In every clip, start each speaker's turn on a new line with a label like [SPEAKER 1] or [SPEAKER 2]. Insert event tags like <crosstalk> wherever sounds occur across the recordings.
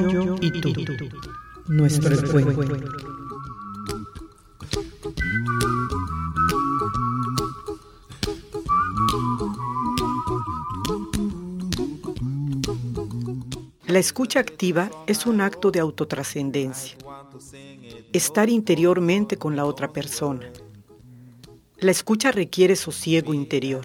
[SPEAKER 1] Yo y tú. Nuestro encuentro. La escucha activa es un acto de autotrascendencia. Estar interiormente con la otra persona. La escucha requiere sosiego interior.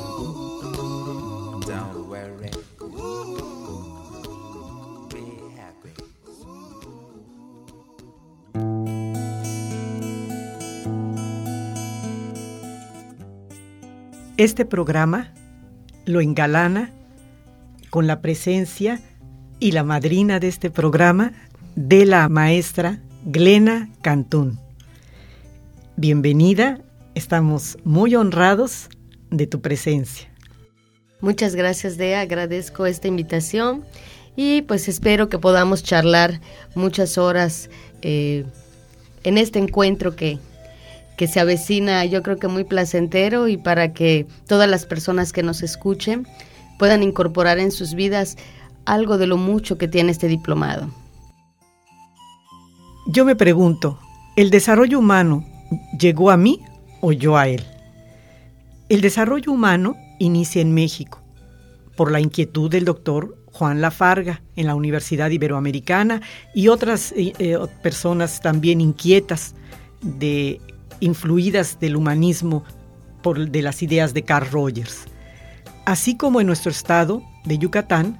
[SPEAKER 1] Este programa lo engalana con la presencia y la madrina de este programa de la maestra Glena Cantún. Bienvenida, estamos muy honrados de tu presencia.
[SPEAKER 2] Muchas gracias, Dea, agradezco esta invitación y pues espero que podamos charlar muchas horas eh, en este encuentro que, que se avecina, yo creo que muy placentero y para que todas las personas que nos escuchen puedan incorporar en sus vidas algo de lo mucho que tiene este diplomado.
[SPEAKER 1] Yo me pregunto, ¿el desarrollo humano llegó a mí o yo a él? El desarrollo humano inicia en México por la inquietud del doctor Juan Lafarga en la Universidad Iberoamericana y otras eh, eh, personas también inquietas de influidas del humanismo por de las ideas de Carl Rogers. Así como en nuestro estado de Yucatán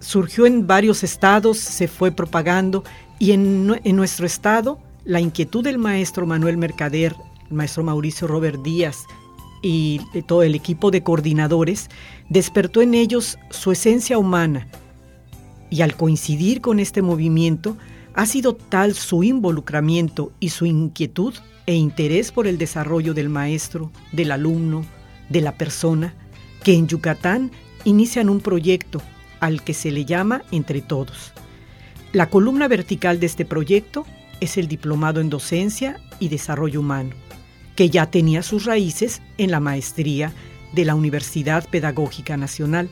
[SPEAKER 1] surgió en varios estados, se fue propagando y en, nuestro estado la inquietud del maestro Manuel Mercader, el maestro Mauricio Robert Díaz y todo el equipo de coordinadores despertó en ellos su esencia humana y al coincidir con este movimiento ha sido tal su involucramiento y su inquietud e interés por el desarrollo del maestro, del alumno, de la persona, que en Yucatán inician un proyecto al que se le llama Entre Todos. La columna vertical de este proyecto es el Diplomado en Docencia y Desarrollo Humano, que ya tenía sus raíces en la maestría de la Universidad Pedagógica Nacional.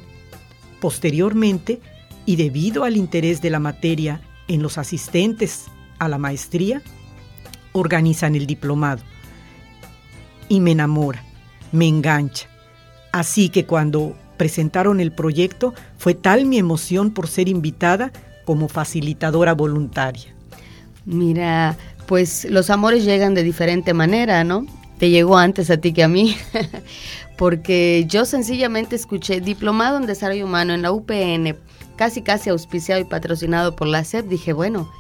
[SPEAKER 1] Posteriormente, y debido al interés de la materia en los asistentes a la maestría, organizan el diplomado. Y me enamora, me engancha. Así que cuando presentaron el proyecto, fue tal mi emoción por ser invitada como facilitadora voluntaria.
[SPEAKER 2] Mira, pues los amores llegan de diferente manera, ¿no? Te llegó antes a ti que a mí, <laughs> porque yo sencillamente escuché Diplomado en Desarrollo Humano en la UPN, casi casi auspiciado y patrocinado por la SEP, dije, bueno,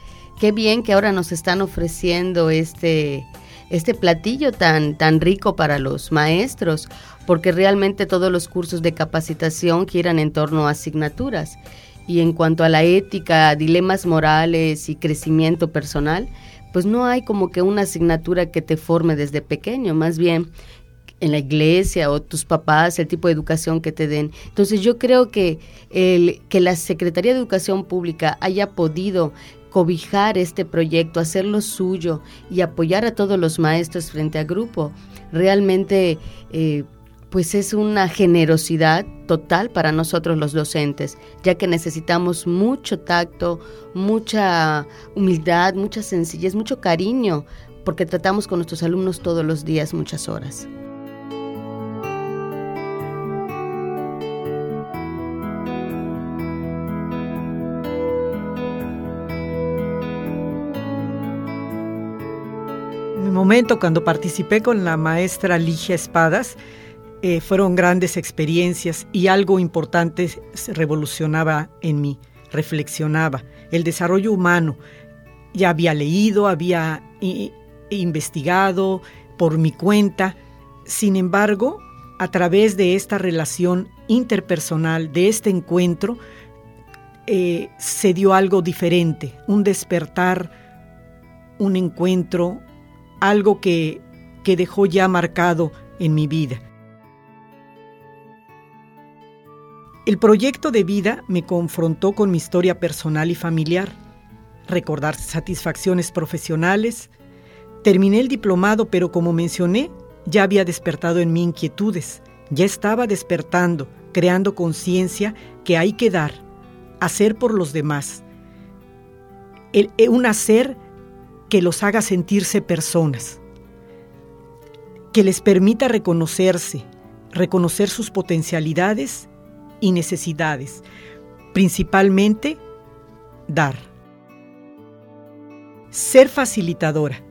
[SPEAKER 2] qué bien que ahora nos están ofreciendo este, este platillo tan, tan rico para los maestros porque realmente todos los cursos de capacitación giran en torno a asignaturas. Y en cuanto a la ética, dilemas morales y crecimiento personal, pues no hay como que una asignatura que te forme desde pequeño, más bien en la iglesia o tus papás, el tipo de educación que te den. Entonces yo creo que, el, que la Secretaría de Educación Pública haya podido cobijar este proyecto, hacerlo suyo y apoyar a todos los maestros frente a grupo, realmente eh, pues es una generosidad total para nosotros los docentes, ya que necesitamos mucho tacto, mucha humildad, mucha sencillez, mucho cariño, porque tratamos con nuestros alumnos todos los días muchas horas.
[SPEAKER 1] Momento cuando participé con la maestra Ligia Espadas eh, fueron grandes experiencias y algo importante se revolucionaba en mí, reflexionaba. El desarrollo humano. Ya había leído, había investigado por mi cuenta. Sin embargo, a través de esta relación interpersonal, de este encuentro, eh, se dio algo diferente, un despertar, un encuentro, algo que, que dejó ya marcado en mi vida. El proyecto de vida me confrontó con mi historia personal y familiar, recordar satisfacciones profesionales. Terminé el diplomado, pero como mencioné, ya había despertado en mí inquietudes, ya estaba despertando, creando conciencia que hay que dar, hacer por los demás. El, un hacer que los haga sentirse personas, que les permita reconocerse, reconocer sus potencialidades y necesidades, principalmente dar. Ser facilitadora.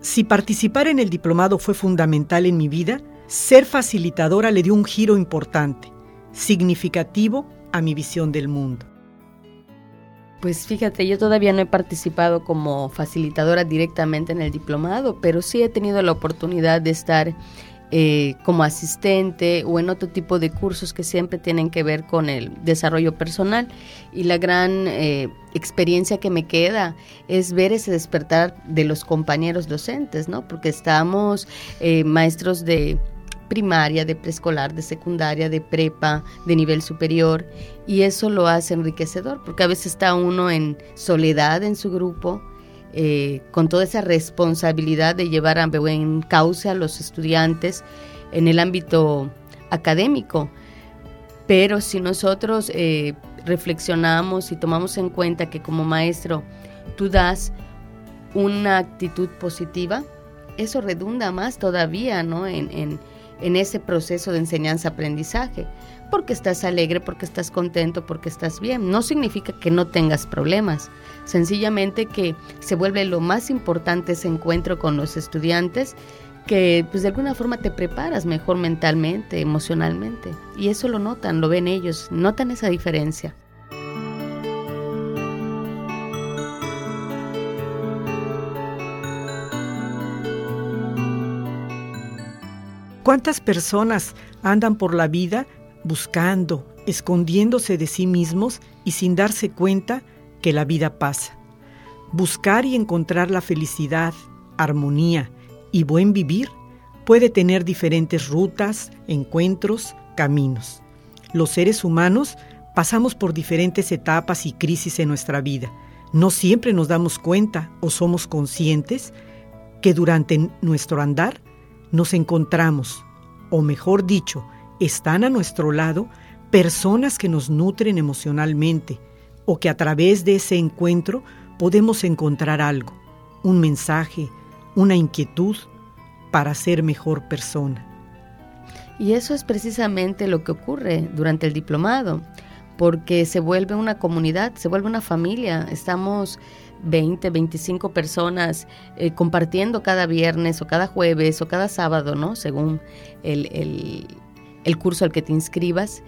[SPEAKER 1] Si participar en el diplomado fue fundamental en mi vida, ser facilitadora le dio un giro importante, significativo a mi visión del mundo.
[SPEAKER 2] Pues fíjate, yo todavía no he participado como facilitadora directamente en el diplomado, pero sí he tenido la oportunidad de estar eh, como asistente o en otro tipo de cursos que siempre tienen que ver con el desarrollo personal. Y la gran eh, experiencia que me queda es ver ese despertar de los compañeros docentes, ¿no? Porque estamos eh, maestros de primaria, de preescolar, de secundaria, de prepa, de nivel superior, y eso lo hace enriquecedor, porque a veces está uno en soledad en su grupo, eh, con toda esa responsabilidad de llevar a buen cauce a los estudiantes en el ámbito académico. Pero si nosotros eh, reflexionamos y tomamos en cuenta que como maestro tú das una actitud positiva, eso redunda más todavía ¿no? en, en ese proceso de enseñanza-aprendizaje, porque estás alegre, porque estás contento, porque estás bien. No significa que no tengas problemas, sencillamente que se vuelve lo más importante ese encuentro con los estudiantes, que pues de alguna forma te preparas mejor mentalmente, emocionalmente. Y eso lo notan, lo ven ellos, notan esa diferencia.
[SPEAKER 1] ¿Cuántas personas andan por la vida buscando, escondiéndose de sí mismos y sin darse cuenta que la vida pasa? Buscar y encontrar la felicidad, armonía y buen vivir puede tener diferentes rutas, encuentros, caminos. Los seres humanos pasamos por diferentes etapas y crisis en nuestra vida. No siempre nos damos cuenta o somos conscientes que durante nuestro andar nos encontramos, o mejor dicho, están a nuestro lado personas que nos nutren emocionalmente o que a través de ese encuentro podemos encontrar algo, un mensaje, una inquietud para ser mejor persona.
[SPEAKER 2] Y eso es precisamente lo que ocurre durante el diplomado, porque se vuelve una comunidad, se vuelve una familia. Estamos 20, 25 personas eh, compartiendo cada viernes o cada jueves o cada sábado, ¿no? Según el, el, curso al que te inscribas.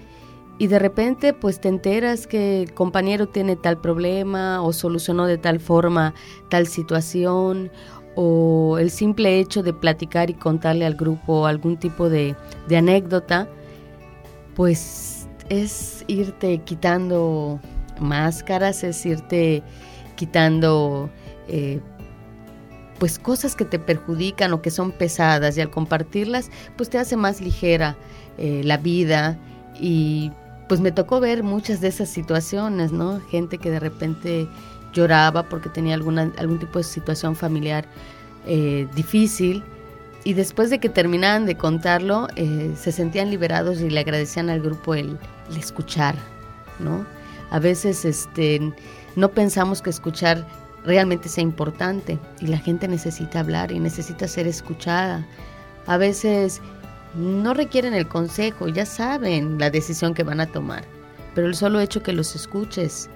[SPEAKER 2] Y de repente pues te enteras que el compañero tiene tal problema o solucionó de tal forma tal situación o el simple hecho de platicar y contarle al grupo algún tipo de, de anécdota, pues es irte quitando máscaras, es irte quitando eh, pues cosas que te perjudican o que son pesadas y al compartirlas pues te hace más ligera eh, la vida y pues me tocó ver muchas de esas situaciones, ¿no? Gente que de repente lloraba porque tenía alguna, algún tipo de situación familiar eh, difícil y después de que terminaban de contarlo eh, se sentían liberados y le agradecían al grupo el, el escuchar, ¿no? A veces este, no pensamos que escuchar realmente sea importante y la gente necesita hablar y necesita ser escuchada. A veces no requieren el consejo, ya saben la decisión que van a tomar, pero el solo hecho que los escuches,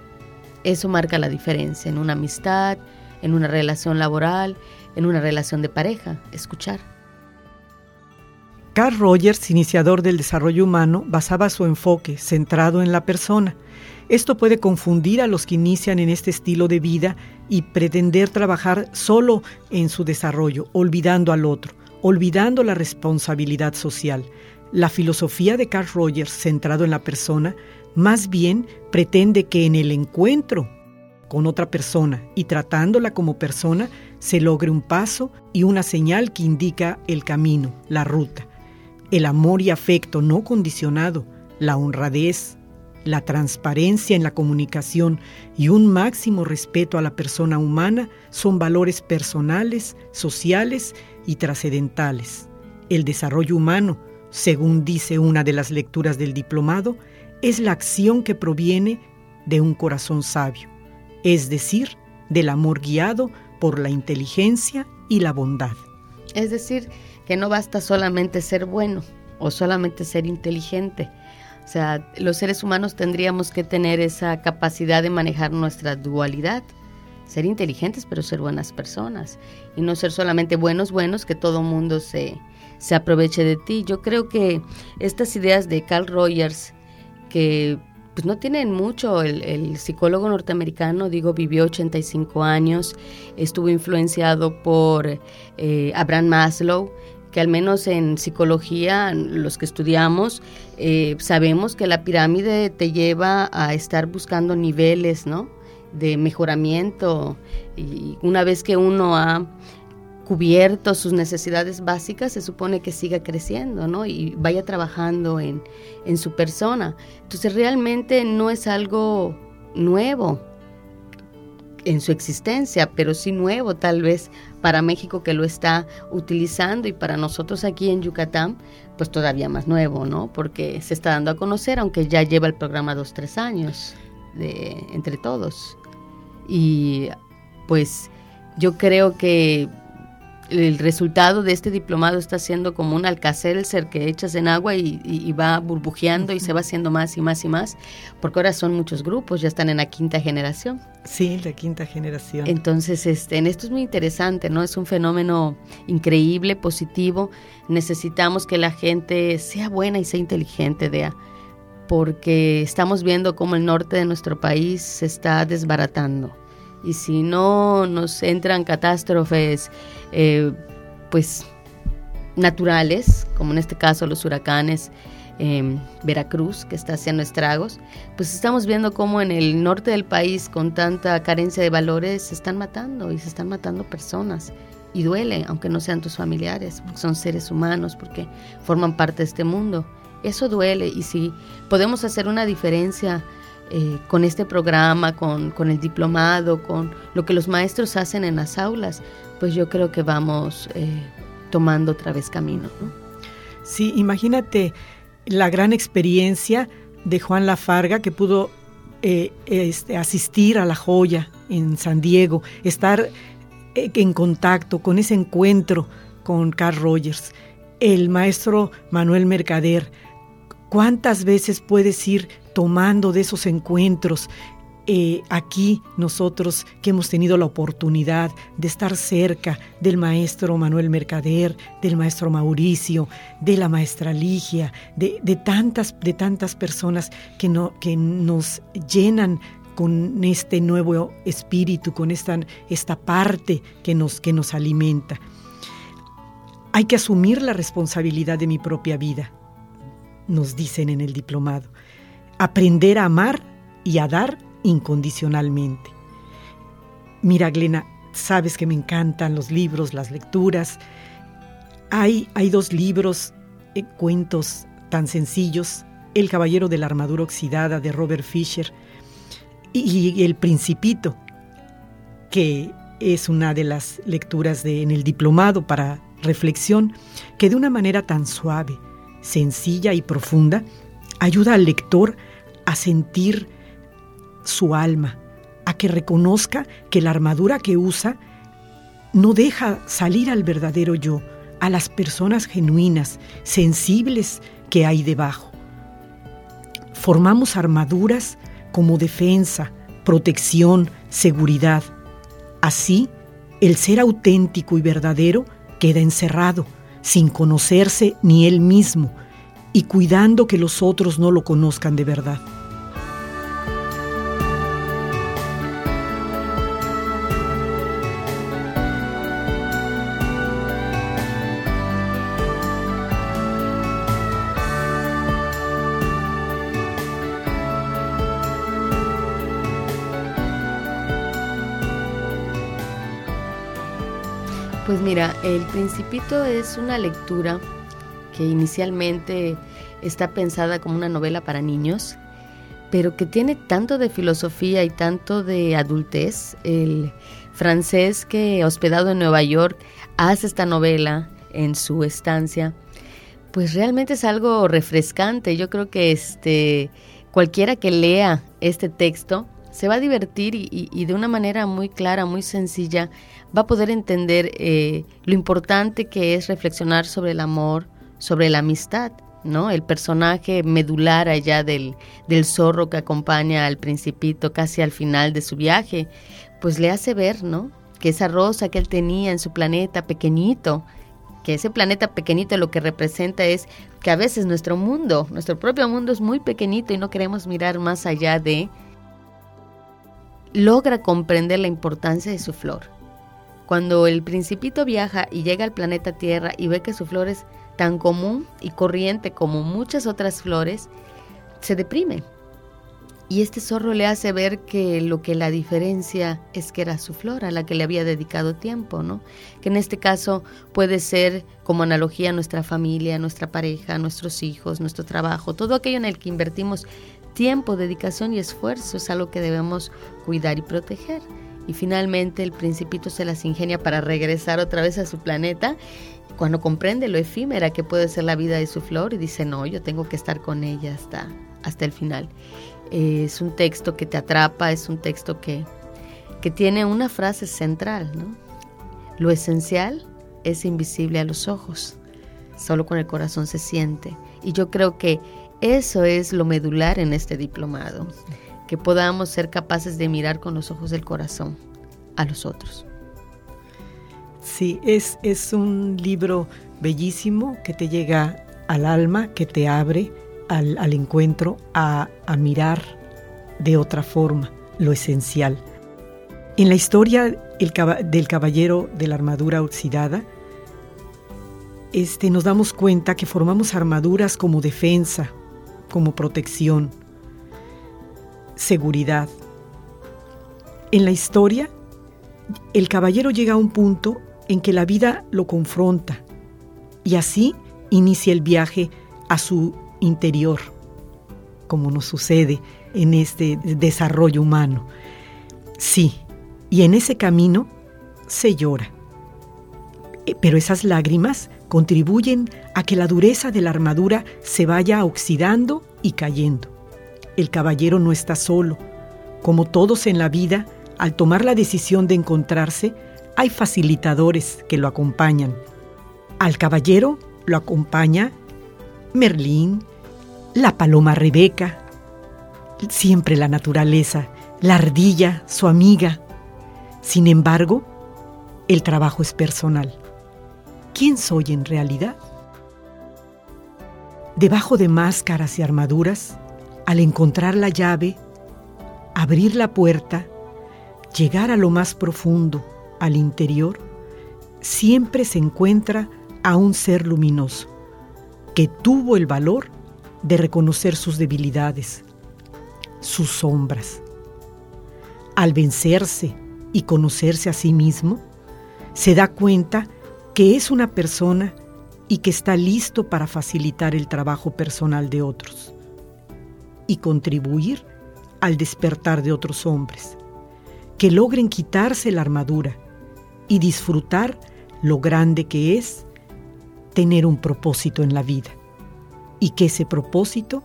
[SPEAKER 2] eso marca la diferencia en una amistad, en una relación laboral, en una relación de pareja, escuchar.
[SPEAKER 1] Carl Rogers, iniciador del desarrollo humano, basaba su enfoque centrado en la persona esto puede confundir a los que inician en este estilo de vida y pretender trabajar solo en su desarrollo, olvidando al otro, olvidando la responsabilidad social. La filosofía de Carl Rogers, centrado en la persona, más bien pretende que en el encuentro con otra persona y tratándola como persona se logre un paso y una señal que indica el camino, la ruta. El amor y afecto no condicionado, la honradez, la transparencia en la comunicación y un máximo respeto a la persona humana son valores personales, sociales y trascendentales. El desarrollo humano, según dice una de las lecturas del diplomado, es la acción que proviene de un corazón sabio, es decir, del amor guiado por la inteligencia y la bondad.
[SPEAKER 2] Es decir, que no basta solamente ser bueno o solamente ser inteligente, o sea, los seres humanos tendríamos que tener esa capacidad de manejar nuestra dualidad, ser inteligentes pero ser buenas personas y no ser solamente buenos, buenos, que todo mundo se, se aproveche de ti. Yo creo que estas ideas de Carl Rogers, que pues no tienen mucho, el, el, psicólogo norteamericano, digo, vivió 85 años, estuvo influenciado por eh, Abraham Maslow, que al menos en psicología, los que estudiamos, eh, sabemos que la pirámide te lleva a estar buscando niveles, ¿no? De mejoramiento. Y una vez que uno ha cubierto sus necesidades básicas, se supone que siga creciendo, ¿no? Y vaya trabajando en, en su persona. Entonces realmente no es algo nuevo en su existencia, pero sí nuevo tal vez para México que lo está utilizando y para nosotros aquí en Yucatán, pues todavía más nuevo, ¿no? Porque se está dando a conocer, aunque ya lleva el programa dos, tres años de entre todos. Y pues yo creo que el resultado de este diplomado está siendo como un ser que echas en agua y, va burbujeando y se va haciendo más y más y más, porque ahora son muchos grupos, ya están en la quinta generación.
[SPEAKER 1] Sí, la quinta generación.
[SPEAKER 2] Entonces, este, en esto es muy interesante, ¿no? Es un fenómeno increíble, positivo. Necesitamos que la gente sea buena y sea inteligente, Dea, porque estamos viendo cómo el norte de nuestro país se está desbaratando y si no nos entran catástrofes, eh, pues naturales, como en este caso los huracanes, en Veracruz, que está haciendo estragos, pues estamos viendo cómo en el norte del país, con tanta carencia de valores, se están matando y se están matando personas. Y duele, aunque no sean tus familiares, porque son seres humanos, porque forman parte de este mundo. Eso duele y si podemos hacer una diferencia eh, con este programa, con, el diplomado, con lo que los maestros hacen en las aulas, pues yo creo que vamos eh, tomando otra vez camino.
[SPEAKER 1] Sí, imagínate la gran experiencia de Juan Lafarga que pudo eh, este, asistir a la joya en San Diego, estar en contacto con ese encuentro con Carl Rogers, el maestro Manuel Mercader. ¿Cuántas veces puedes ir tomando de esos encuentros. Eh, aquí nosotros que hemos tenido la oportunidad de estar cerca del maestro Manuel Mercader, del maestro Mauricio, de la maestra Ligia, de, tantas, de tantas personas que, que nos llenan con este nuevo espíritu, con esta, esta parte que nos, que nos alimenta. Hay que asumir la responsabilidad de mi propia vida, nos dicen en el diplomado aprender a amar y a dar incondicionalmente. Mira, Glena, sabes que me encantan los libros, las lecturas. Hay, hay dos libros, eh, cuentos tan sencillos, El Caballero de la Armadura Oxidada de Robert Fisher y, El Principito, que es una de las lecturas de, en el diplomado para reflexión, que de una manera tan suave, sencilla y profunda, ayuda al lector a sentir su alma, a que reconozca que la armadura que usa no deja salir al verdadero yo, a las personas genuinas, sensibles que hay debajo. Formamos armaduras como defensa, protección, seguridad. Así, el ser auténtico y verdadero queda encerrado, sin conocerse ni él mismo, y cuidando que los otros no lo conozcan de verdad.
[SPEAKER 2] El Principito es una lectura que inicialmente está pensada como una novela para niños, pero que tiene tanto de filosofía y tanto de adultez. El francés que hospedado en Nueva York hace esta novela en su estancia, pues realmente es algo refrescante. Yo creo que este cualquiera que lea este texto se va a divertir y, de una manera muy clara, muy sencilla, va a poder entender eh, lo importante que es reflexionar sobre el amor, sobre la amistad, ¿no? El personaje medular allá del, del zorro que acompaña al principito casi al final de su viaje, pues le hace ver, ¿no? Que esa rosa que él tenía en su planeta pequeñito, que ese planeta pequeñito lo que representa es que a veces nuestro mundo, nuestro propio mundo es muy pequeñito y no queremos mirar más allá de logra comprender la importancia de su flor. Cuando el principito viaja y llega al planeta Tierra y ve que su flor es tan común y corriente como muchas otras flores, se deprime. Y este zorro le hace ver que lo que la diferencia es que era su flor a la que le había dedicado tiempo, ¿no? Que en este caso puede ser como analogía nuestra familia, nuestra pareja, nuestros hijos, nuestro trabajo, todo aquello en el que invertimos tiempo, dedicación y esfuerzo es algo que debemos cuidar y proteger. Y finalmente el principito se las ingenia para regresar otra vez a su planeta cuando comprende lo efímera que puede ser la vida de su flor y dice, no, yo tengo que estar con ella hasta, hasta el final. es un texto que te atrapa, es un texto que, que tiene una frase central. Lo esencial es invisible a los ojos, solo con el corazón se siente. Y yo creo que eso es lo medular en este diplomado, que podamos ser capaces de mirar con los ojos del corazón a los otros.
[SPEAKER 1] Sí, es, es un libro bellísimo que te llega al alma, que te abre al, encuentro a, mirar de otra forma lo esencial. En la historia del caballero de la armadura oxidada, este, nos damos cuenta que formamos armaduras como defensa, como protección, seguridad. En la historia, el caballero llega a un punto en que la vida lo confronta y así inicia el viaje a su interior, como nos sucede en este desarrollo humano. Sí, y en ese camino se llora. Eh, pero esas lágrimas contribuyen a que la dureza de la armadura se vaya oxidando y cayendo. El caballero no está solo. Como todos en la vida, al tomar la decisión de encontrarse, hay facilitadores que lo acompañan. Al caballero lo acompaña Merlín, la paloma Rebeca, siempre la naturaleza, la ardilla, su amiga. Sin embargo, el trabajo es personal. ¿Quién soy en realidad? Debajo de máscaras y armaduras, al encontrar la llave, abrir la puerta, llegar a lo más profundo, al interior, siempre se encuentra a un ser luminoso, que tuvo el valor de reconocer sus debilidades, sus sombras. Al vencerse y conocerse a sí mismo, se da cuenta que es una persona y que está listo para facilitar el trabajo personal de otros y contribuir al despertar de otros hombres, que logren quitarse la armadura y disfrutar lo grande que es tener un propósito en la vida y que ese propósito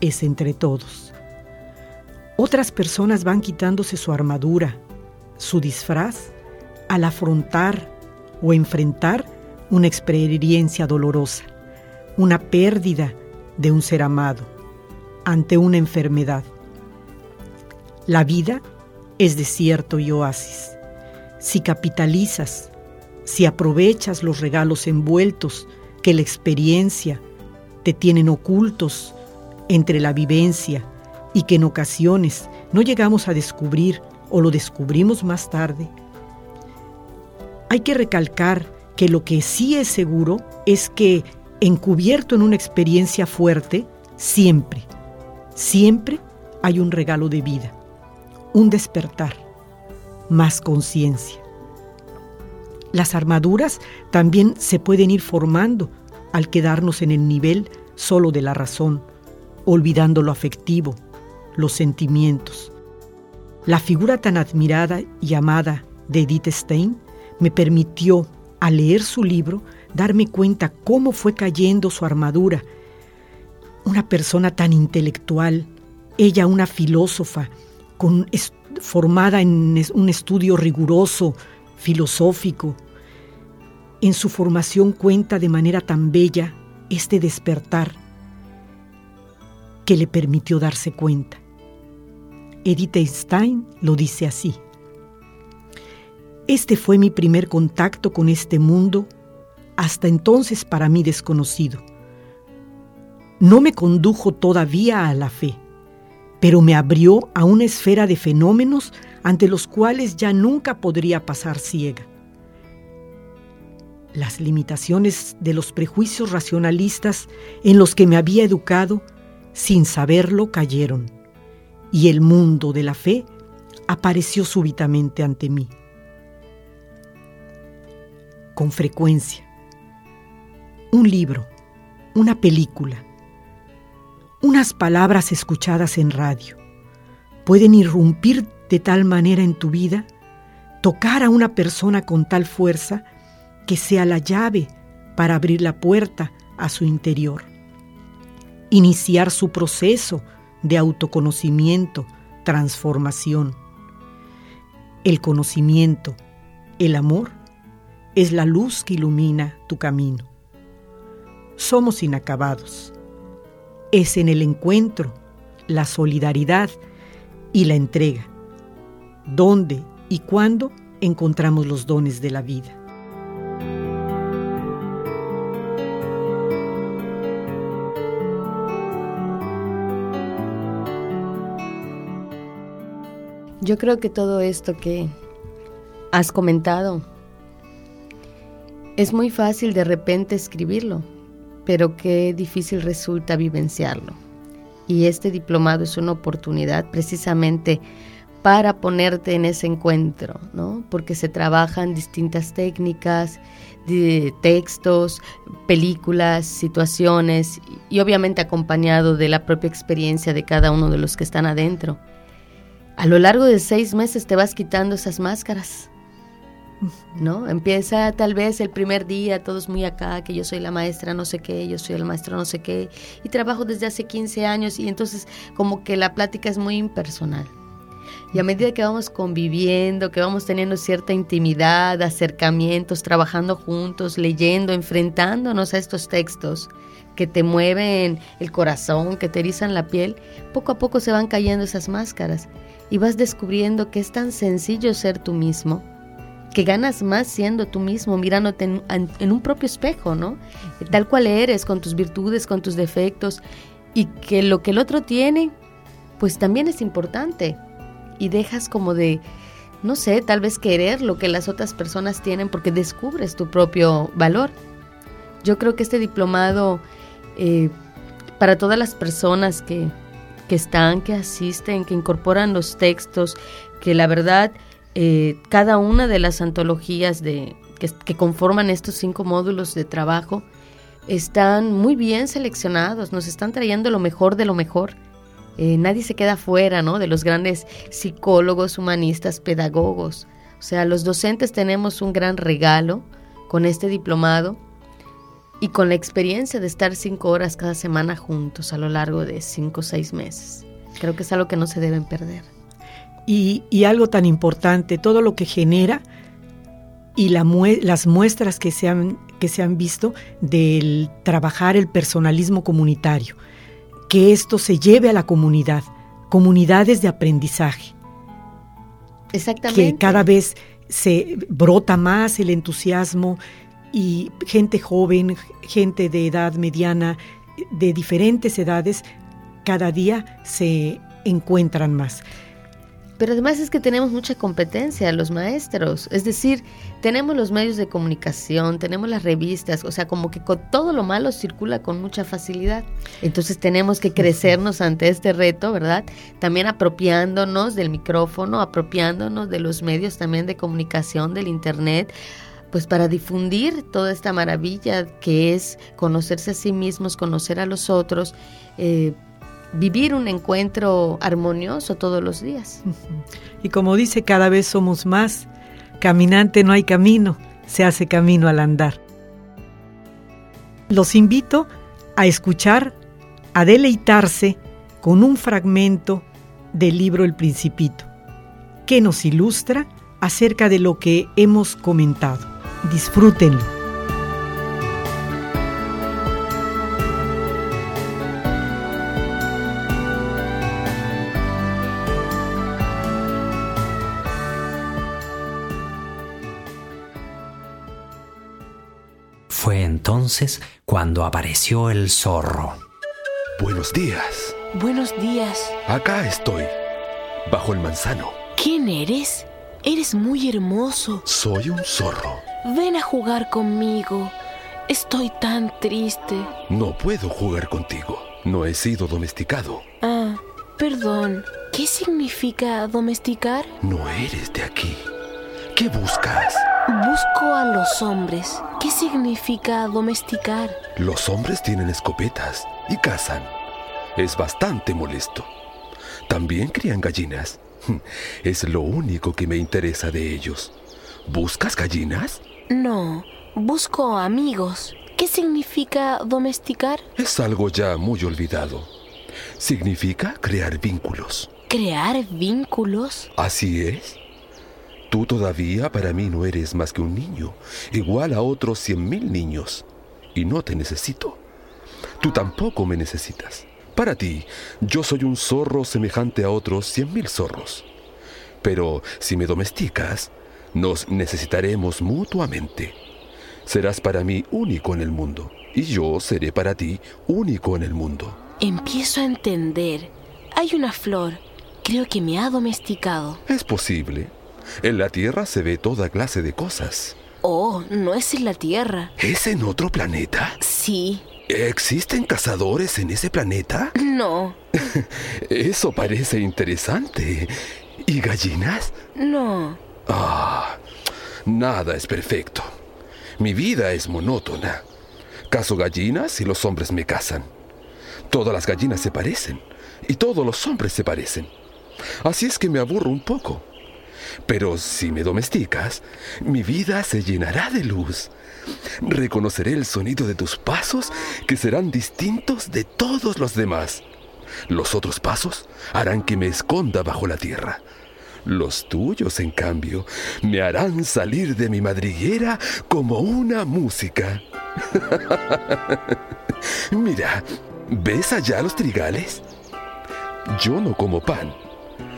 [SPEAKER 1] es entre todos. Otras personas van quitándose su armadura, su disfraz, al afrontar o enfrentar una experiencia dolorosa, una pérdida de un ser amado, ante una enfermedad. La vida es desierto y oasis. Si capitalizas, si aprovechas los regalos envueltos que la experiencia te tienen ocultos entre la vivencia y que en ocasiones no llegamos a descubrir o lo descubrimos más tarde. Hay que recalcar que lo que sí es seguro es que encubierto en una experiencia fuerte, siempre, siempre hay un regalo de vida, un despertar, más conciencia. Las armaduras también se pueden ir formando al quedarnos en el nivel solo de la razón, olvidando lo afectivo, los sentimientos. La figura tan admirada y amada de Edith Stein me permitió, al leer su libro, darme cuenta cómo fue cayendo su armadura. Una persona tan intelectual, ella una filósofa, formada en un estudio riguroso, filosófico. En su formación cuenta de manera tan bella este despertar que le permitió darse cuenta. Edith Stein lo dice así. Este fue mi primer contacto con este mundo, hasta entonces para mí desconocido. No me condujo todavía a la fe, pero me abrió a una esfera de fenómenos ante los cuales ya nunca podría pasar ciega. Las limitaciones de los prejuicios racionalistas en los que me había educado, sin saberlo, cayeron y el mundo de la fe apareció súbitamente ante mí. Con frecuencia, un libro, una película, unas palabras escuchadas en radio pueden irrumpir de tal manera en tu vida, tocar a una persona con tal fuerza que sea la llave para abrir la puerta a su interior, iniciar su proceso de autoconocimiento, transformación. El conocimiento, el amor, es la luz que ilumina tu camino. Somos inacabados. Es en el encuentro, la solidaridad y la entrega, donde y cuándo encontramos los dones de la vida.
[SPEAKER 2] Yo creo que todo esto que has comentado es muy fácil de repente escribirlo, pero qué difícil resulta vivenciarlo. Y este diplomado es una oportunidad precisamente para ponerte en ese encuentro, ¿no? Porque se trabajan distintas técnicas, de textos, películas, situaciones y obviamente acompañado de la propia experiencia de cada uno de los que están adentro a lo largo de seis meses te vas quitando esas máscaras. ¿No? Empieza tal vez el primer día, todos muy acá, que yo soy la maestra no sé qué, yo soy el maestro no sé qué, y trabajo desde hace 15 años y entonces como que la plática es muy impersonal. Y a medida que vamos conviviendo, que vamos teniendo cierta intimidad, acercamientos, trabajando juntos, leyendo, enfrentándonos a estos textos que te mueven el corazón, que te erizan la piel, poco a poco se van cayendo esas máscaras y vas descubriendo que es tan sencillo ser tú mismo, que ganas más siendo tú mismo, mirándote en, un propio espejo, ¿no? Tal cual eres, con tus virtudes, con tus defectos, y que lo que el otro tiene, pues también es importante. Y dejas como de, no sé, tal vez querer lo que las otras personas tienen porque descubres tu propio valor. Yo creo que este diplomado, eh, para todas las personas que, que están, que asisten, que incorporan los textos, que la verdad eh, cada una de las antologías de, que, conforman estos cinco módulos de trabajo están muy bien seleccionados, nos están trayendo lo mejor de lo mejor. Eh, nadie se queda fuera, ¿no? De los grandes psicólogos, humanistas, pedagogos. O sea, los docentes tenemos un gran regalo con este diplomado y con la experiencia de estar cinco horas cada semana juntos a lo largo de cinco o seis meses. Creo que es algo que no se deben perder.
[SPEAKER 1] Y, y algo tan importante, todo lo que genera y la mue- las muestras que se, han, que se han visto del trabajar el personalismo comunitario, que esto se lleve a la comunidad, comunidades de aprendizaje,
[SPEAKER 2] Exactamente.
[SPEAKER 1] que cada vez se brota más el entusiasmo y gente joven, gente de edad mediana, de diferentes edades, cada día se encuentran más.
[SPEAKER 2] Pero además es que tenemos mucha competencia los maestros, es decir, tenemos los medios de comunicación, tenemos las revistas, o sea, como que con todo lo malo circula con mucha facilidad. Entonces tenemos que crecernos ante este reto, ¿verdad? También apropiándonos del micrófono, apropiándonos de los medios también de comunicación, del Internet, pues para difundir toda esta maravilla que es conocerse a sí mismos, conocer a los otros, eh, vivir un encuentro armonioso todos los días.
[SPEAKER 1] Y como dice, cada vez somos más. Caminante no hay camino, se hace camino al andar. Los invito a escuchar, a deleitarse con un fragmento del libro El Principito, que nos ilustra acerca de lo que hemos comentado. Disfrútenlo.
[SPEAKER 3] Entonces cuando apareció el zorro.
[SPEAKER 4] Buenos días.
[SPEAKER 5] Buenos días.
[SPEAKER 4] Acá estoy, bajo el manzano.
[SPEAKER 5] ¿Quién eres? Eres muy hermoso.
[SPEAKER 4] Soy un zorro.
[SPEAKER 5] Ven a jugar conmigo. Estoy tan triste.
[SPEAKER 4] No puedo jugar contigo. No he sido domesticado.
[SPEAKER 5] Ah, perdón. ¿Qué significa domesticar?
[SPEAKER 4] No eres de aquí. ¿Qué buscas?
[SPEAKER 5] Busco a los hombres. ¿Qué significa domesticar?
[SPEAKER 4] Los hombres tienen escopetas y cazan. Es bastante molesto. También crían gallinas. <laughs> Es lo único que me interesa de ellos. ¿Buscas gallinas?
[SPEAKER 5] No, busco amigos. ¿Qué significa domesticar?
[SPEAKER 4] Es algo ya muy olvidado. Significa crear vínculos.
[SPEAKER 5] ¿Crear vínculos?
[SPEAKER 4] Así es. Tú todavía para mí no eres más que un niño, igual a otros cien mil niños. Y no te necesito. Tú tampoco me necesitas. Para ti, yo soy un zorro semejante a otros cien mil zorros. Pero si me domesticas, nos necesitaremos mutuamente. Serás para mí único en el mundo, y yo seré para ti único en el mundo.
[SPEAKER 5] Empiezo a entender. Hay una flor. Creo que me ha domesticado.
[SPEAKER 4] Es posible. En la Tierra se ve toda clase de cosas.
[SPEAKER 5] Oh, no es en la Tierra.
[SPEAKER 4] ¿Es en otro planeta?
[SPEAKER 5] Sí.
[SPEAKER 4] ¿Existen cazadores en ese planeta?
[SPEAKER 5] No. <laughs>
[SPEAKER 4] Eso parece interesante. ¿Y gallinas?
[SPEAKER 5] No.
[SPEAKER 4] Ah, nada es perfecto. Mi vida es monótona. Cazo gallinas y los hombres me cazan. Todas las gallinas se parecen y todos los hombres se parecen. Así es que me aburro un poco. Pero si me domesticas, mi vida se llenará de luz. Reconoceré el sonido de tus pasos que serán distintos de todos los demás. Los otros pasos harán que me esconda bajo la tierra. Los tuyos, en cambio, me harán salir de mi madriguera como una música. <laughs> Mira, ¿ves allá los trigales? Yo no como pan.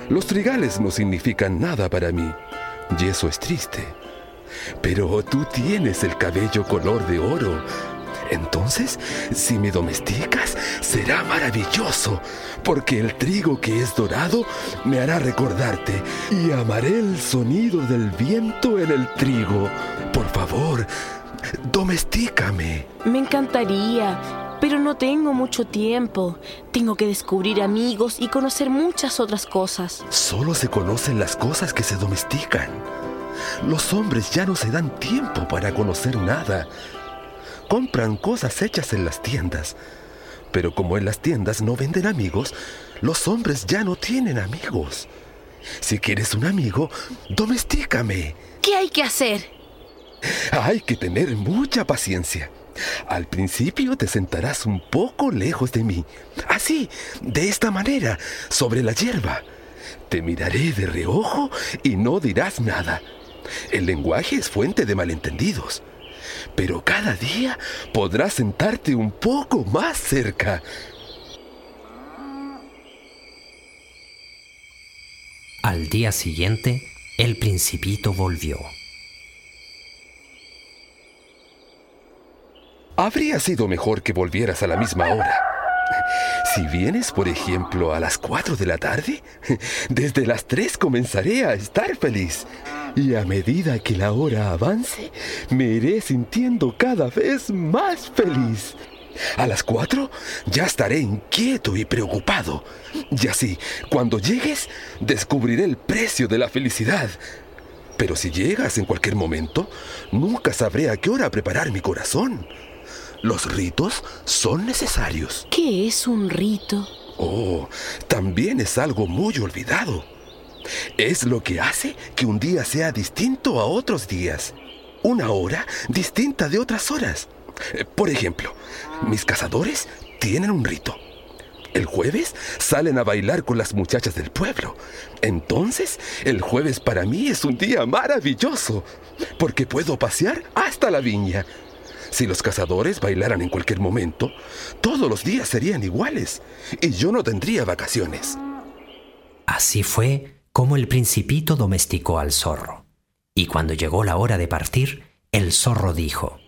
[SPEAKER 4] Los trigales no significan nada para mí, y eso es triste. Pero tú tienes el cabello color de oro. Entonces, si me domesticas, será maravilloso, porque el trigo que es dorado me hará recordarte y amaré el sonido del viento en el trigo. Por favor, domestícame.
[SPEAKER 5] Me encantaría. Pero no tengo mucho tiempo. Tengo que descubrir amigos y conocer muchas otras cosas.
[SPEAKER 4] Solo se conocen las cosas que se domestican. Los hombres ya no se dan tiempo para conocer nada. Compran cosas hechas en las tiendas. Pero como en las tiendas no venden amigos, los hombres ya no tienen amigos. Si quieres un amigo, domestícame.
[SPEAKER 5] ¿Qué hay que hacer?
[SPEAKER 4] Hay que tener mucha paciencia. Al principio te sentarás un poco lejos de mí. Así, de esta manera, sobre la hierba. Te miraré de reojo y no dirás nada. El lenguaje es fuente de malentendidos. Pero cada día podrás sentarte un poco más cerca.
[SPEAKER 3] Al día siguiente, el principito volvió.
[SPEAKER 4] Habría sido mejor que volvieras a la misma hora. Si vienes, por ejemplo, a las 4 de la tarde, <laughs> desde las 3 comenzaré a estar feliz. Y a medida que la hora avance, me iré sintiendo cada vez más feliz. A las 4 ya estaré inquieto y preocupado. Y así, cuando llegues, descubriré el precio de la felicidad. Pero si llegas en cualquier momento, nunca sabré a qué hora preparar mi corazón. Los ritos son necesarios.
[SPEAKER 5] ¿Qué es un rito?
[SPEAKER 4] Oh, también es algo muy olvidado. Es lo que hace que un día sea distinto a otros días. Una hora distinta de otras horas. Eh, Por ejemplo, mis cazadores tienen un rito. El jueves salen a bailar con las muchachas del pueblo. Entonces, el jueves para mí es un día maravilloso, porque puedo pasear hasta la viña. Si los cazadores bailaran en cualquier momento, todos los días serían iguales y yo no tendría vacaciones.
[SPEAKER 3] Así fue como el principito domesticó al zorro. Y cuando llegó la hora de partir, el zorro dijo,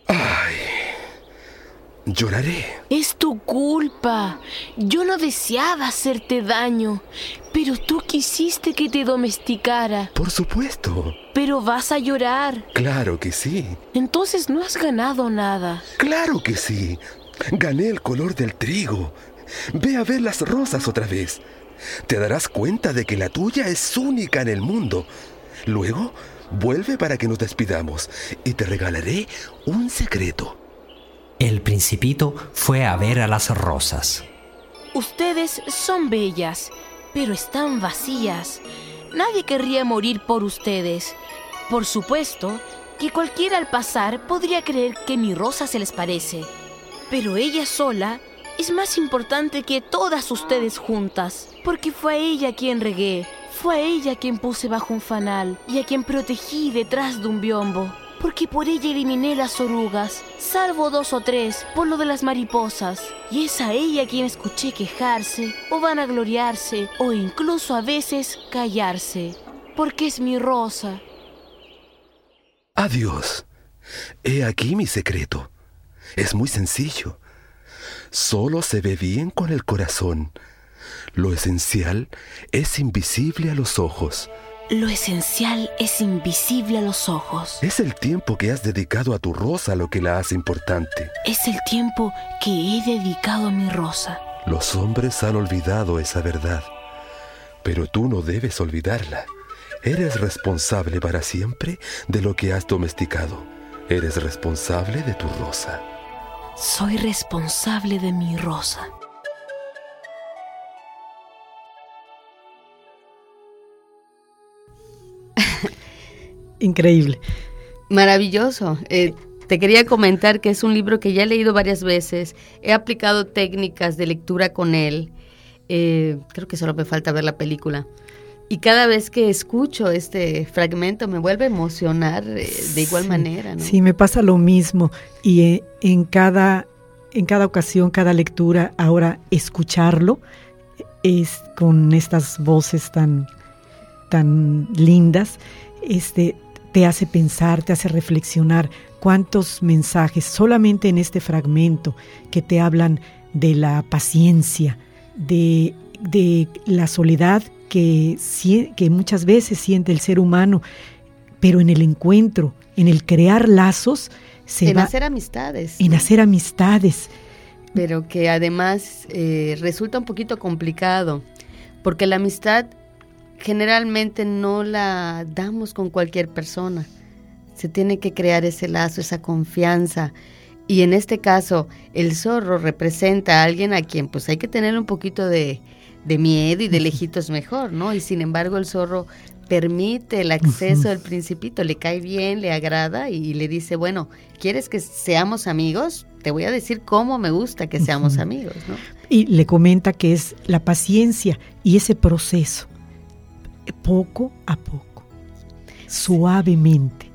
[SPEAKER 4] Lloraré.
[SPEAKER 5] Es tu culpa. Yo no deseaba hacerte daño, pero tú quisiste que te domesticara.
[SPEAKER 4] Por supuesto.
[SPEAKER 5] Pero vas a llorar.
[SPEAKER 4] Claro que sí.
[SPEAKER 5] Entonces no has ganado nada.
[SPEAKER 4] Claro que sí. Gané el color del trigo. Ve a ver las rosas otra vez. Te darás cuenta de que la tuya es única en el mundo. Luego, vuelve para que nos despidamos y te regalaré un secreto.
[SPEAKER 3] El principito fue a ver a las rosas.
[SPEAKER 5] Ustedes son bellas, pero están vacías. Nadie querría morir por ustedes. Por supuesto que cualquiera al pasar podría creer que mi rosa se les parece. Pero ella sola es más importante que todas ustedes juntas, porque fue a ella quien regué, fue a ella quien puse bajo un fanal y a quien protegí detrás de un biombo. Porque por ella eliminé las orugas, salvo dos o tres por lo de las mariposas. Y es a ella quien escuché quejarse, o vanagloriarse, o incluso a veces callarse. Porque es mi rosa.
[SPEAKER 4] Adiós. He aquí mi secreto. Es muy sencillo. Solo se ve bien con el corazón. Lo esencial es invisible a los ojos.
[SPEAKER 5] Lo esencial es invisible a los ojos.
[SPEAKER 4] Es el tiempo que has dedicado a tu rosa lo que la hace importante.
[SPEAKER 5] Es el tiempo que he dedicado a mi rosa.
[SPEAKER 4] Los hombres han olvidado esa verdad, pero tú no debes olvidarla. Eres responsable para siempre de lo que has domesticado. Eres responsable de tu rosa.
[SPEAKER 5] Soy responsable de mi rosa. <laughs>
[SPEAKER 1] Increíble.
[SPEAKER 2] Maravilloso. Eh, te quería comentar que es un libro que ya he leído varias veces. He aplicado técnicas de lectura con él. Eh, creo que solo me falta ver la película. Y cada vez que escucho este fragmento me vuelve a emocionar eh, de igual
[SPEAKER 1] Sí,
[SPEAKER 2] manera. ¿no?
[SPEAKER 1] Sí, me pasa lo mismo. Y eh, en, cada, en cada ocasión, cada lectura, ahora escucharlo es con estas voces tan, tan lindas, este, te hace pensar, te hace reflexionar cuántos mensajes solamente en este fragmento que te hablan de la paciencia, de, de la soledad que, que muchas veces siente el ser humano, pero en el encuentro, en el crear lazos, se
[SPEAKER 2] en
[SPEAKER 1] va
[SPEAKER 2] hacer amistades.
[SPEAKER 1] en hacer amistades.
[SPEAKER 2] pero que además eh, resulta un poquito complicado, porque la amistad generalmente no la damos con cualquier persona. Se tiene que crear ese lazo, esa confianza. Y en este caso, el zorro representa a alguien a quien pues hay que tener un poquito de, de miedo y de lejitos mejor, ¿no? Y sin embargo el zorro permite el acceso del principito, le cae bien, le agrada y le dice, bueno, ¿quieres que seamos amigos? Te voy a decir cómo me gusta que seamos amigos, ¿no?
[SPEAKER 1] Y le comenta que es la paciencia y ese proceso, poco a poco, suavemente,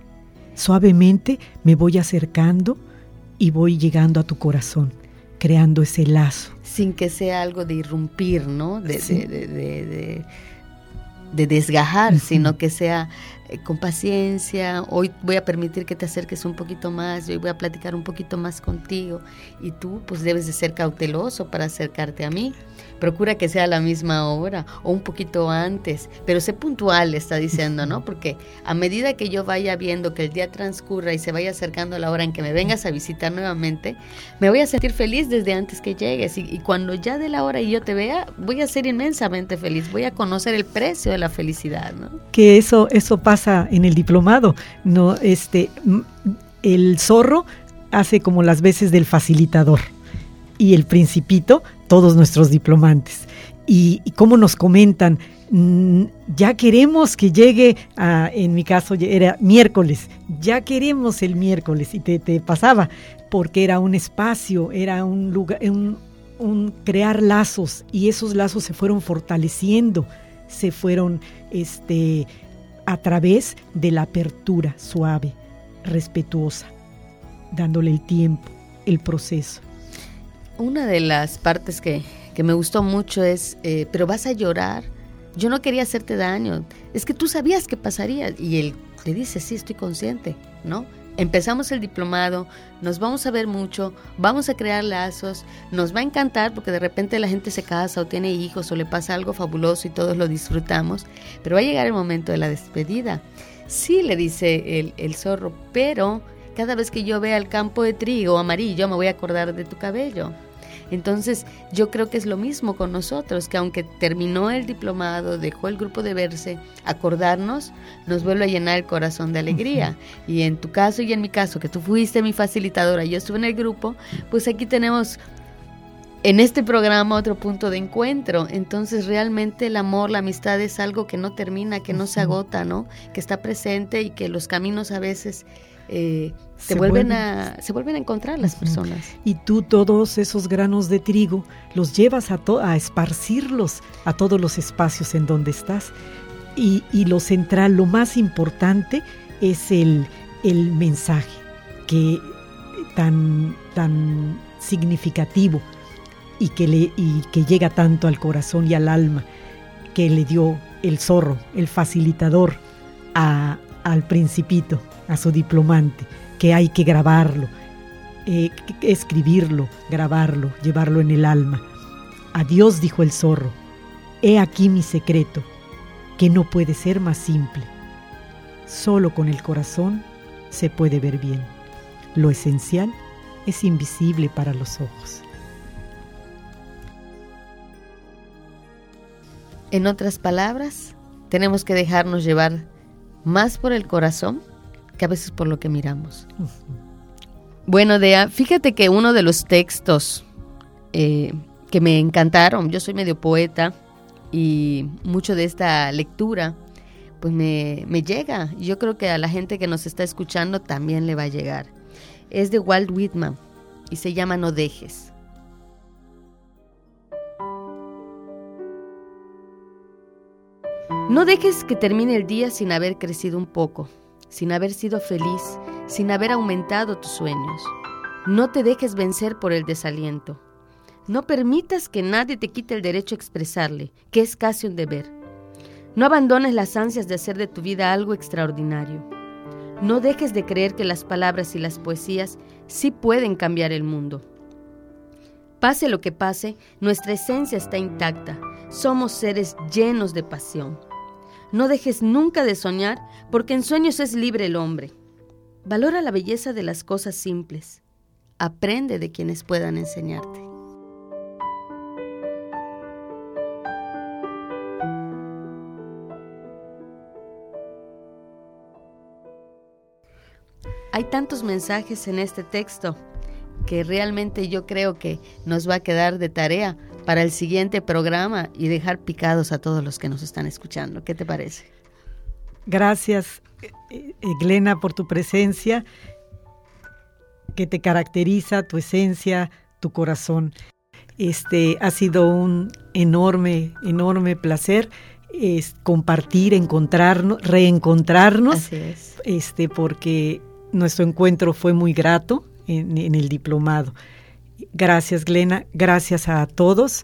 [SPEAKER 1] suavemente me voy acercando y voy llegando a tu corazón, creando ese lazo.
[SPEAKER 2] Sin que sea algo de irrumpir, ¿no? De,
[SPEAKER 1] Sí.
[SPEAKER 2] de- de- de- de- de desgajar, sino que sea eh, con paciencia. Hoy voy a permitir que te acerques un poquito más, hoy voy a platicar un poquito más contigo. Y tú, pues, debes de ser cauteloso para acercarte a mí. Procura que sea a la misma hora o un poquito antes, pero sé puntual, está diciendo, ¿no? Porque a medida que yo vaya viendo que el día transcurra y se vaya acercando la hora en que me vengas a visitar nuevamente, me voy a sentir feliz desde antes que llegues. Y, y cuando ya de la hora y yo te vea, voy a ser inmensamente feliz. Voy a conocer el precio de la felicidad, ¿no?
[SPEAKER 1] que eso eso pasa en el diplomado no este el zorro hace como las veces del facilitador y el principito todos nuestros diplomantes. Y, y cómo nos comentan mm, ya queremos que llegue a, en mi caso era miércoles ya queremos el miércoles y te, pasaba porque era un espacio era un lugar un crear lazos y esos lazos se fueron fortaleciendo se fueron este, a través de la apertura suave, respetuosa, dándole el tiempo, el proceso.
[SPEAKER 2] Una de las partes que, que me gustó mucho es, eh, pero vas a llorar. Yo no quería hacerte daño. Es que tú sabías que pasaría. Y él le dice, sí, estoy consciente, ¿no? Empezamos el diplomado, nos vamos a ver mucho, vamos a crear lazos, nos va a encantar porque de repente la gente se casa o tiene hijos o le pasa algo fabuloso y todos lo disfrutamos, pero va a llegar el momento de la despedida. Sí, le dice el, el zorro, pero cada vez que yo vea el campo de trigo amarillo me voy a acordar de tu cabello. Entonces yo creo que es lo mismo con nosotros, que aunque terminó el diplomado, dejó el grupo de verse, acordarnos nos vuelve a llenar el corazón de alegría. Y en tu caso y en mi caso, que tú fuiste mi facilitadora, yo estuve en el grupo, pues aquí tenemos en este programa otro punto de encuentro. Entonces realmente el amor, la amistad es algo que no termina, que no se agota, ¿no? Que está presente y que los caminos a veces eh, se,
[SPEAKER 1] Se
[SPEAKER 2] vuelven a, se vuelven a encontrar las personas.
[SPEAKER 1] Y tú todos esos granos de trigo los llevas a, to- a esparcirlos a todos los espacios en donde estás. Y, y lo central, lo más importante es el, el mensaje que tan, tan significativo y que, le, y que llega tanto al corazón y al alma que le dio el zorro, el facilitador, a- al principito, a su diplomante, que hay que grabarlo, eh, escribirlo, grabarlo, llevarlo en el alma. Adiós, dijo el zorro, he aquí mi secreto, que no puede ser más simple. Solo con el corazón se puede ver bien. Lo esencial es invisible para los ojos.
[SPEAKER 2] En otras palabras, tenemos que dejarnos llevar más por el corazón que a veces por lo que miramos. Bueno, Dea, fíjate que uno de los textos eh, que me encantaron, yo soy medio poeta y mucho de esta lectura, pues me, me llega. Yo creo que a la gente que nos está escuchando también le va a llegar. Es de Walt Whitman y se llama No dejes. No dejes que termine el día sin haber crecido un poco, sin haber sido feliz, sin haber aumentado tus sueños. No te dejes vencer por el desaliento. No permitas que nadie te quite el derecho a expresarle, que es casi un deber. No abandones las ansias de hacer de tu vida algo extraordinario. No dejes de creer que las palabras y las poesías sí pueden cambiar el mundo. Pase lo que pase, nuestra esencia está intacta. Somos seres llenos de pasión. No dejes nunca de soñar, porque en sueños es libre el hombre. Valora la belleza de las cosas simples. aprende de quienes puedan enseñarte. Hay tantos mensajes en este texto que realmente yo creo que nos va a quedar de tarea para el siguiente programa y dejar picados a todos los que nos están escuchando. ¿Qué te parece?
[SPEAKER 1] Gracias, eh, eh, Glena, por tu presencia, que te caracteriza, tu esencia, tu corazón. Este ha sido un enorme, enorme placer es compartir, encontrarnos, reencontrarnos,
[SPEAKER 2] Así es.
[SPEAKER 1] este, porque nuestro encuentro fue muy grato en, en el diplomado. Gracias, Glena. Gracias a todos.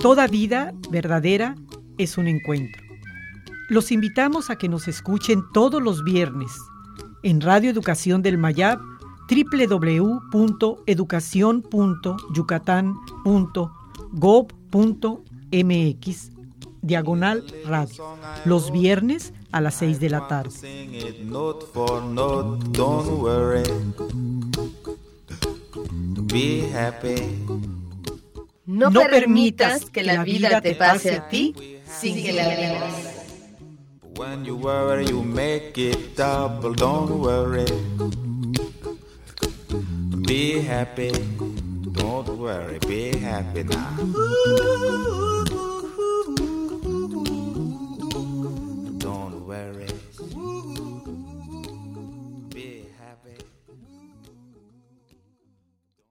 [SPEAKER 1] Toda vida verdadera es un encuentro. Los invitamos a que nos escuchen todos los viernes en Radio Educación del Mayab www.educacion.yucatán.gov.mx diagonal radio los viernes a las 6 de la tarde.
[SPEAKER 2] No,
[SPEAKER 1] No
[SPEAKER 2] permitas que la vida te pase a ti sin que la vivas.
[SPEAKER 6] When you worry, you make it double, don't worry. Be happy, don't worry, be happy now.